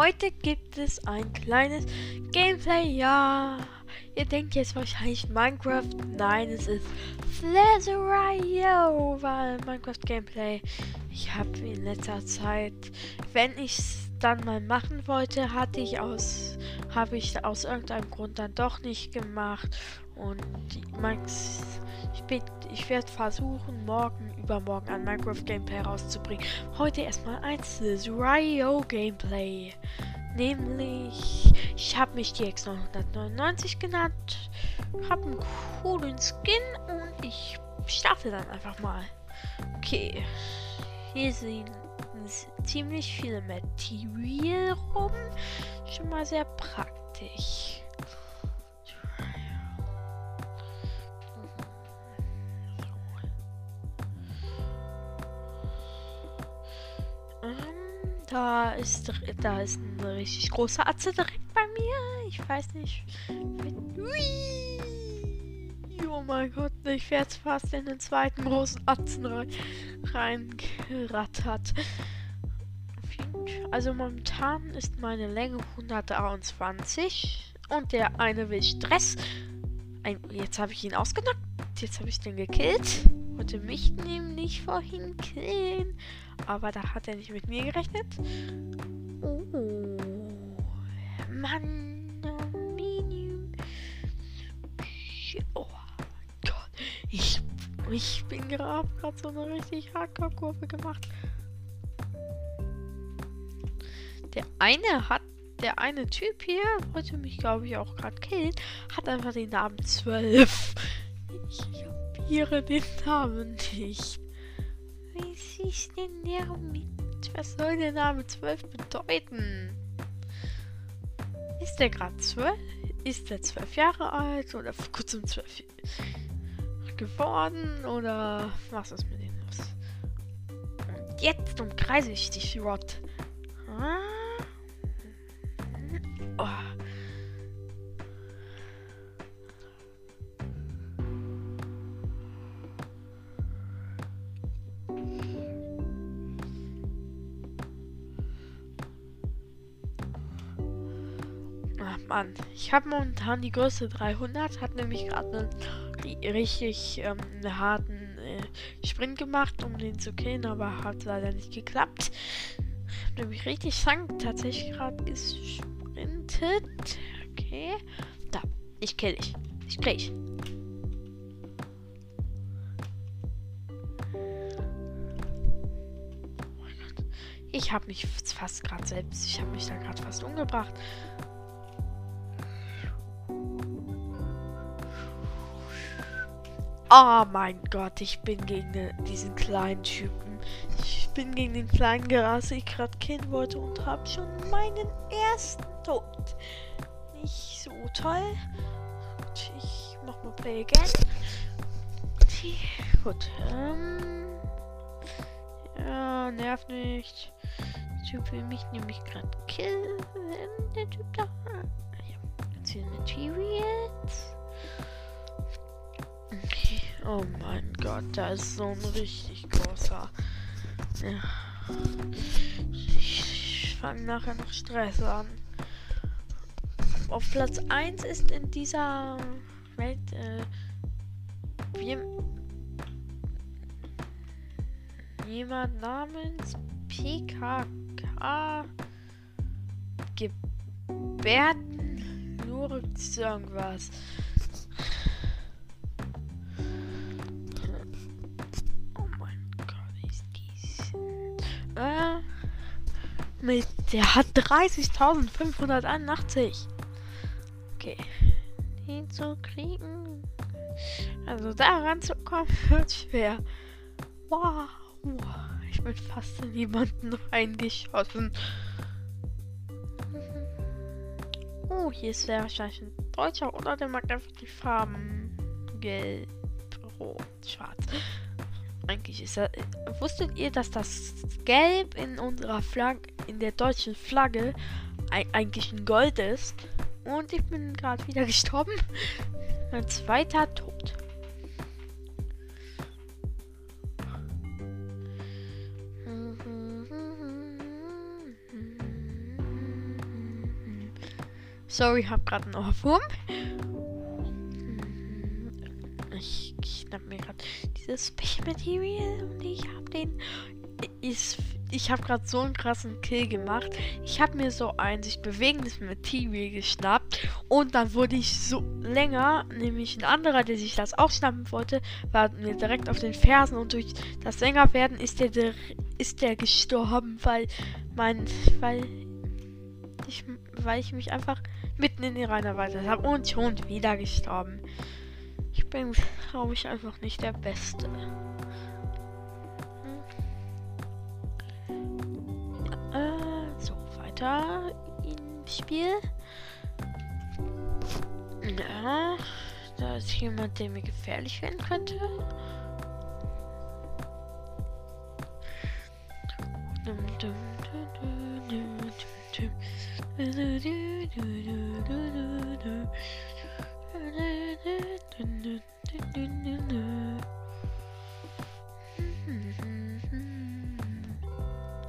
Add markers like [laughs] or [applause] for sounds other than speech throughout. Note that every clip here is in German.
Heute gibt es ein kleines Gameplay. Ja, ihr denkt jetzt wahrscheinlich Minecraft. Nein, es ist Flazario, weil Minecraft Gameplay. Ich habe in letzter Zeit, wenn ich dann mal machen wollte, hatte ich aus, habe ich aus irgendeinem Grund dann doch nicht gemacht. Und Max, ich, ich werde versuchen, morgen, übermorgen ein Minecraft Gameplay rauszubringen. Heute erstmal ein Rio Gameplay. Nämlich, ich habe mich die X999 genannt, habe einen coolen Skin und ich starte dann einfach mal. Okay, hier sind ziemlich viele Material rum, schon mal sehr praktisch. Da ist, da ist ein richtig großer Atze direkt bei mir. Ich weiß nicht. Ui. Oh mein Gott, ich werde fast in den zweiten großen Atzen reingerattert. Also momentan ist meine Länge 123 und der eine will Stress. Ein, jetzt habe ich ihn ausgenockt. Jetzt habe ich den gekillt. Wollte mich nämlich vorhin killen. Aber da hat er nicht mit mir gerechnet. Oh. Mann. Oh Gott. Ich, ich bin gerade so eine richtig Hardcore-Kurve gemacht. Der eine hat, der eine Typ hier, wollte mich glaube ich auch gerade killen, hat einfach den Namen 12. Ich kapiere den Namen nicht. Was ist denn der mit? Was soll der Name 12 bedeuten? Ist der gerade 12? Ist der 12 Jahre alt oder vor kurzem 12 geworden? Oder was ist mit dem los? Und jetzt umkreise ich dich, Rod. Ich habe momentan die Größe 300, hat nämlich gerade einen richtig ähm, harten äh, Sprint gemacht, um den zu killen, aber hat leider nicht geklappt. Nämlich richtig sank tatsächlich gerade gesprintet. Okay. Da, ich kill dich. Ich krieg dich. Ich habe mich fast gerade selbst, ich habe mich da gerade fast umgebracht. Oh mein Gott, ich bin gegen diesen kleinen Typen. Ich bin gegen den kleinen Gras, ich gerade killen wollte und habe schon meinen ersten Tod. Nicht so toll. Gut, ich mach mal Play again. Gut. Ähm, ja, nervt nicht. Der Typ will mich nämlich gerade killen. Der Typ da. Ja, ganz viele Materials. Oh mein Gott, da ist so ein richtig großer. Ja. Ich fange nachher noch Stress an. Auf Platz 1 ist in dieser Welt äh, jemand namens PKK Gebärden nur irgendwas. Mit, der hat 30.581. Okay. Den zu kriegen. Also da ranzukommen [laughs] wird schwer. Wow. Ich bin fast in jemanden reingeschossen. Oh, hier ist wahrscheinlich ein Deutscher oder der mag einfach die Farben gelb, rot, schwarz. Eigentlich ist er. Wusstet ihr, dass das Gelb in unserer Flagge, in der deutschen Flagge, eigentlich ein Gold ist? Und ich bin gerade wieder [laughs] gestorben. Mein zweiter Tod. Sorry, hab gerade einen Ohrwurm. Dieses Special Material und ich hab den. Ich, ich habe gerade so einen krassen Kill gemacht. Ich habe mir so ein sich bewegendes Material geschnappt und dann wurde ich so länger, nämlich ein anderer, der sich das auch schnappen wollte, war mir direkt auf den Fersen und durch das Längerwerden ist der, ist der gestorben, weil mein, weil ich, weil ich mich einfach mitten in die Reihen erweitert habe und schon wieder gestorben. Bin, glaube ich, einfach nicht der Beste. Hm. Äh, so, weiter ins Spiel. Ja, da ist jemand, der mir gefährlich werden könnte.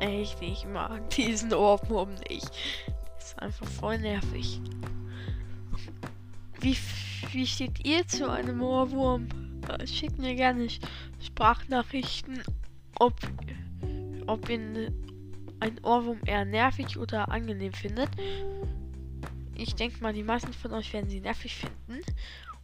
Echt, ich mag diesen Ohrwurm nicht. Ist einfach voll nervig. Wie, wie steht ihr zu einem Ohrwurm? Äh, schickt mir gerne Sprachnachrichten, ob, ob ihr ein Ohrwurm eher nervig oder angenehm findet. Ich denke mal, die meisten von euch werden sie nervig finden.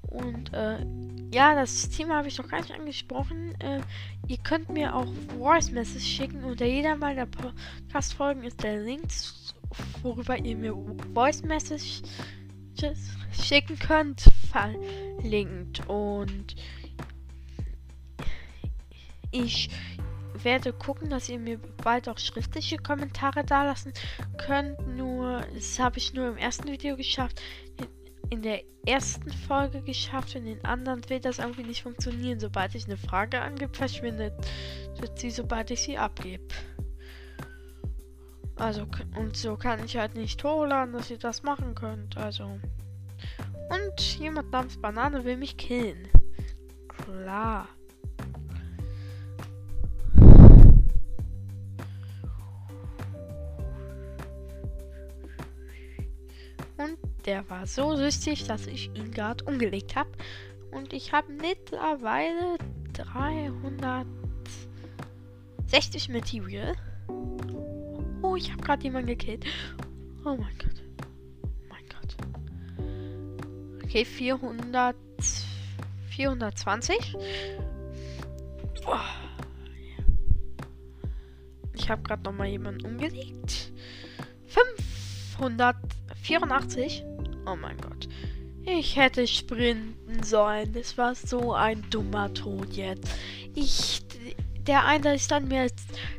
Und äh, ja, das Thema habe ich noch gar nicht angesprochen. Äh, ihr könnt mir auch Voice Message schicken. Unter jeder meiner Podcast-Folgen ist der Link, worüber ihr mir Voice Messages schicken könnt, verlinkt. Und ich werde gucken, dass ihr mir bald auch schriftliche Kommentare da lassen könnt. Nur, das habe ich nur im ersten Video geschafft. In der ersten Folge geschafft. In den anderen wird das irgendwie nicht funktionieren. Sobald ich eine Frage angebe, verschwindet sie, sobald ich sie abgebe. Also, und so kann ich halt nicht hochladen, dass ihr das machen könnt. Also. Und jemand namens Banane will mich killen. Klar. Und der war so süchtig, dass ich ihn gerade umgelegt habe. Und ich habe mittlerweile 360 Material. Oh, ich habe gerade jemanden gekillt. Oh mein Gott. Oh mein Gott. Okay, 400. 420. Oh. Ich habe gerade noch mal jemanden umgelegt. 500. 84? Oh mein Gott. Ich hätte sprinten sollen. Das war so ein dummer Tod jetzt. Ich. Der eine ist dann mir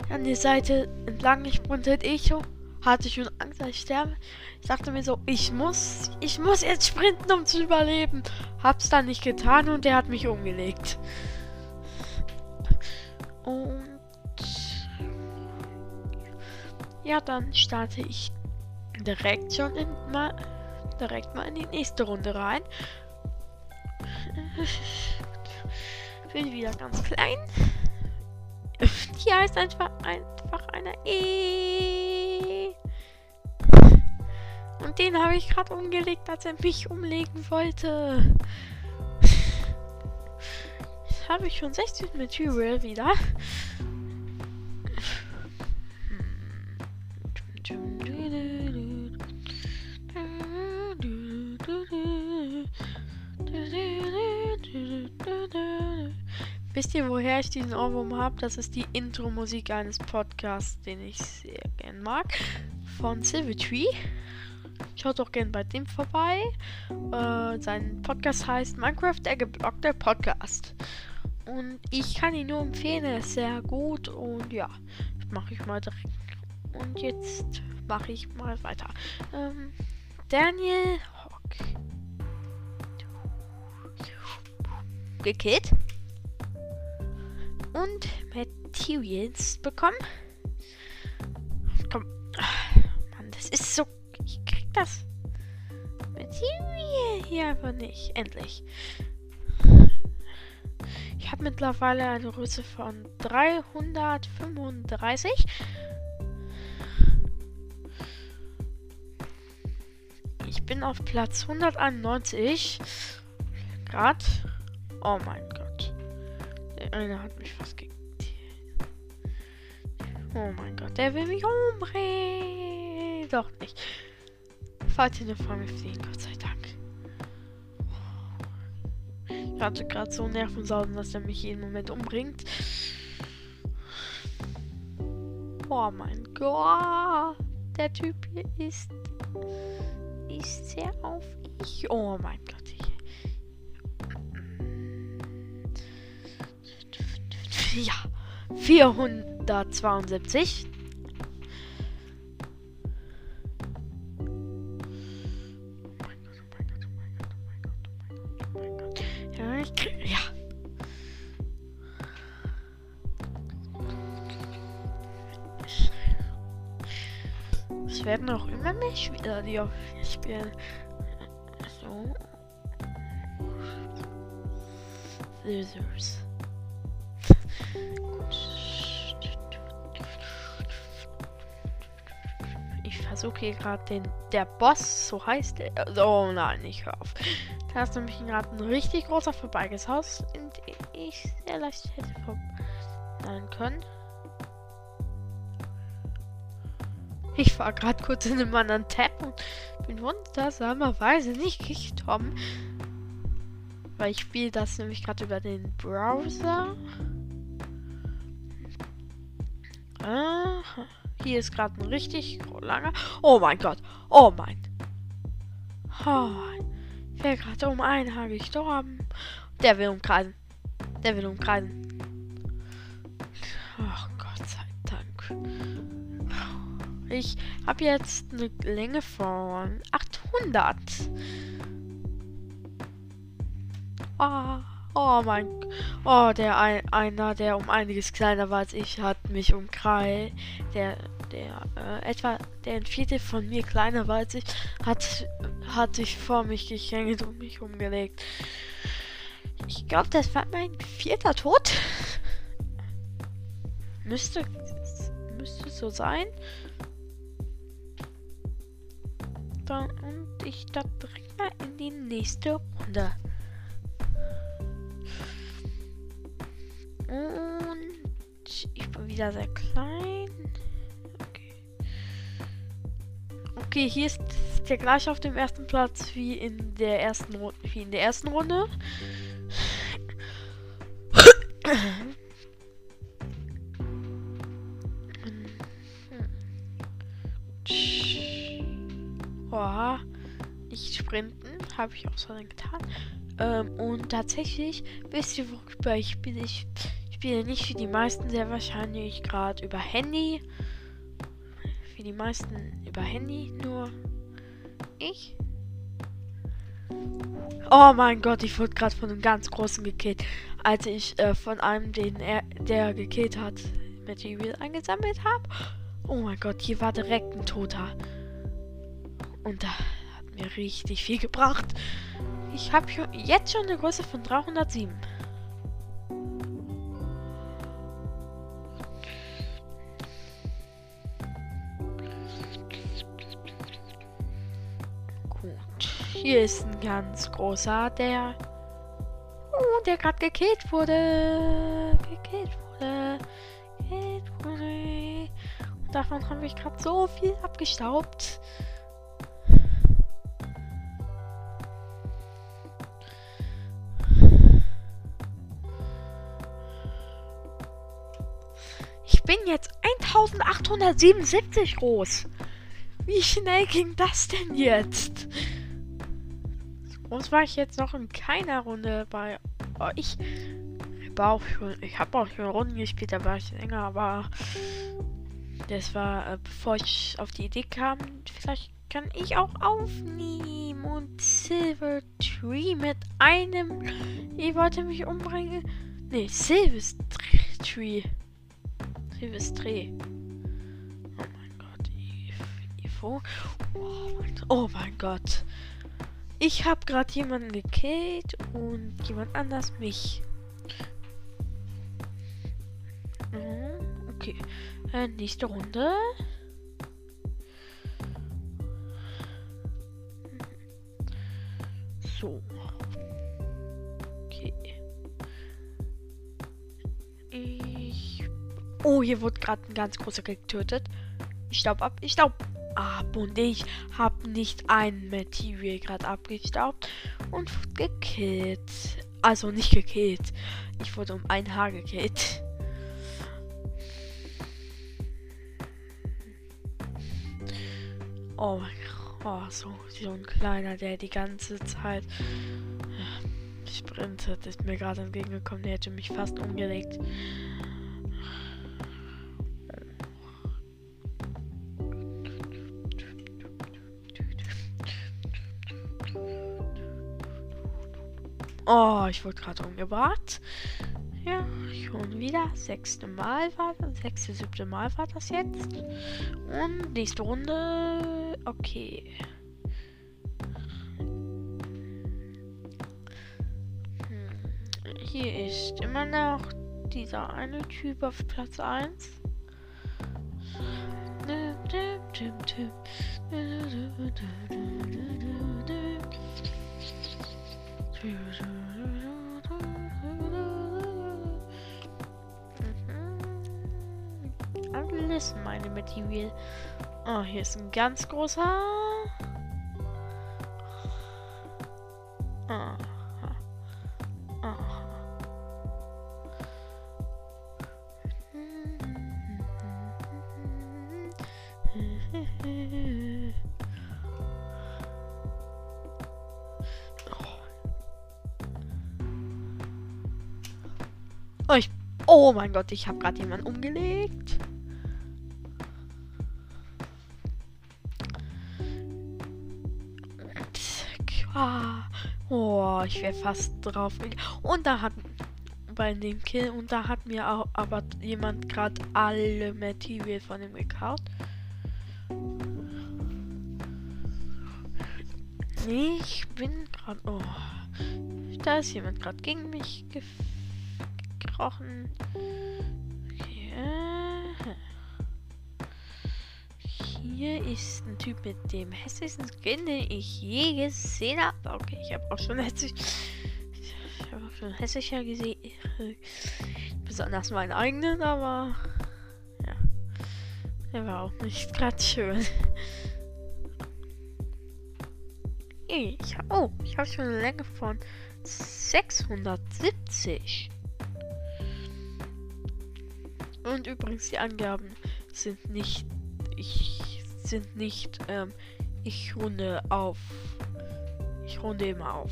an die Seite entlang gesprintet. Ich hatte schon Angst, dass ich sterbe. Ich dachte mir so, ich muss, ich muss jetzt sprinten, um zu überleben. Hab's dann nicht getan und der hat mich umgelegt. Und ja, dann starte ich direkt schon in mal direkt mal in die nächste Runde rein. Bin wieder ganz klein. Die heißt einfach einfach eine E. Und den habe ich gerade umgelegt, als er mich umlegen wollte. Jetzt habe ich schon 60 Material wieder. Wisst ihr, woher ich diesen Ohrwurm habe? Das ist die Intro-Musik eines Podcasts, den ich sehr gern mag. Von Silvertree. Schaut doch gern bei dem vorbei. Äh, sein Podcast heißt Minecraft, der geblockte Podcast. Und ich kann ihn nur empfehlen, er ist sehr gut. Und ja, mache ich mal direkt. Und jetzt mache ich mal weiter. Ähm, Daniel Hawk. Gekillt und Materials bekommen. Komm. Mann, das ist so. Ich krieg das. Material hier aber nicht. Endlich. Ich habe mittlerweile eine Größe von 335. Ich bin auf Platz 191. Grad. Oh mein Gott. Der eine hat mich fast gekillt. Oh mein Gott, der will mich umbringen. Doch nicht. Falls sie eine vor mir fliegen, Gott sei Dank. Ich hatte gerade so Nervensausen, dass er mich jeden Moment umbringt. Oh mein Gott. Der Typ hier ist. ist sehr auf ich. Oh mein Gott. Ja. 472. Ja, ich krieg, ja. Es werden auch immer mehr Spieler, die auf spielen. So. Losers. Hier gerade den. Der Boss, so heißt er. Oh nein, ich hör auf. Da ist nämlich gerade ein richtig großer Vorbeigeshaus, in dem ich sehr leicht hätte sein können. Ich war gerade kurz in einem anderen Tab und bin wundersamerweise nicht gestorben. Weil ich spiele das nämlich gerade über den Browser. Aha. Hier ist gerade ein richtig langer. Oh mein Gott. Oh mein. Oh, ich wäre gerade um ein Haar gestorben. Der will umkreisen. Der will umkreisen. Ach Gott sei Dank. Ich habe jetzt eine Länge von 800. Ah. Oh. Mein. Oh, der ein, einer, der um einiges kleiner war als ich, hat mich umkreist. Der, der, äh, etwa, der ein Viertel von mir kleiner war als ich, hat, hat sich vor mich geschenkt und mich umgelegt. Ich glaube, das war mein vierter Tod. müsste, müsste so sein. Dann, und ich da direkt mal in die nächste Runde. Und ich bin wieder sehr klein. Okay. Okay, hier ist der gleich auf dem ersten Platz wie in der ersten Runde. Wie in der ersten Runde. Boah, nicht sprinten, habe ich auch so getan. Ähm, und tatsächlich, wisst ihr, worüber ich bin? Ich spiele nicht wie die meisten sehr wahrscheinlich gerade über Handy. Wie die meisten über Handy, nur ich. Oh mein Gott, ich wurde gerade von einem ganz großen gekillt. Als ich äh, von einem, den er, der gekillt hat, Material eingesammelt habe. Oh mein Gott, hier war direkt ein Toter. Und da hat mir richtig viel gebracht. Ich habe jetzt schon eine Größe von 307. Hier ist ein ganz großer, der. Oh, der gerade gekillt wurde. Gekillt wurde. Gekillt wurde. Und davon habe ich gerade so viel abgestaubt. Ich bin jetzt 1877 groß. Wie schnell ging das denn jetzt? Groß war ich jetzt noch in keiner Runde bei euch. Ich habe auch schon, ich habe auch schon Runden gespielt, da war ich länger, aber das war, äh, bevor ich auf die Idee kam, vielleicht kann ich auch aufnehmen und Silver Tree mit einem. Ihr wollte mich umbringen. Nee, Silvestree. Silvestree. Oh mein Gott. Ivo. Oh mein, oh mein Gott. Ich habe gerade jemanden gekillt und jemand anders mich. Mhm, okay. Äh, nächste Runde. So. Okay. Ich. Oh, hier wurde gerade ein ganz großer getötet. Ich staub ab, ich staub ab und ich habe nicht ein Material gerade abgestaubt und gekillt. Also nicht gekillt. Ich wurde um ein Haar gekillt. Oh mein Gott. Oh, so, so ein kleiner, der die ganze Zeit sprintet, ist mir gerade entgegengekommen. Der hätte mich fast umgelegt. Oh, ich wurde gerade umgebracht. Ja, schon wieder. Sechste Mal war das. Sechste, siebte Mal war das jetzt. Und nächste Runde. Okay. Hm. Hier ist immer noch dieser eine Typ auf Platz 1. Alles meine Material. Oh, hier ist ein ganz großer. Aha. Aha. Oh, oh mein Gott, ich habe gerade jemanden umgelegt. Ah, oh, ich wäre fast drauf. Und da hat bei dem Kill und da hat mir auch aber jemand gerade alle Material von ihm gekauft. Ich bin gerade. Oh, da ist jemand gerade gegen mich gekrochen. Hier ist ein Typ mit dem hässlichsten Skin, den ich je gesehen habe. Okay, ich habe auch schon [laughs] hässlich. Ich habe auch schon hässlicher gesehen. [laughs] Besonders meinen eigenen, aber. Ja. Der war auch nicht gerade schön. [laughs] Ich, oh, ich habe schon eine Länge von 670. Und übrigens, die Angaben sind nicht. Ich sind nicht. Ähm, ich runde auf. Ich runde immer auf.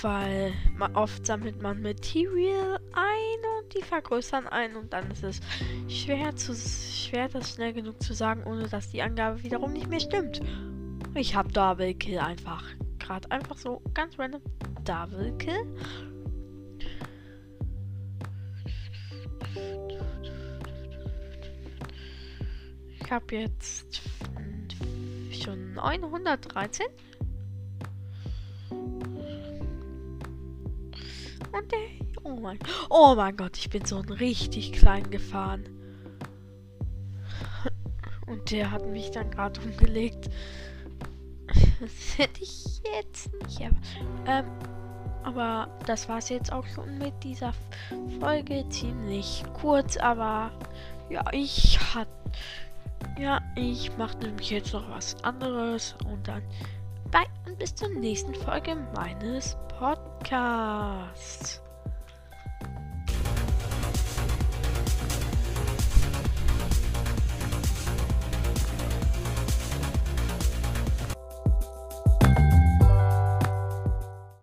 Weil man oft sammelt man Material ein und die vergrößern ein und dann ist es schwer zu schwer das schnell genug zu sagen, ohne dass die Angabe wiederum nicht mehr stimmt. Ich habe Double Kill einfach. Gerade einfach so ganz random Double Kill. Habe jetzt schon 913. Und der. Oh mein, oh mein Gott, ich bin so ein richtig klein gefahren. Und der hat mich dann gerade umgelegt. Das hätte ich jetzt nicht. Ähm, aber das war es jetzt auch schon mit dieser Folge. Ziemlich kurz, aber ja, ich hatte. Ja, ich mache nämlich jetzt noch was anderes und dann bye und bis zur nächsten Folge meines Podcasts.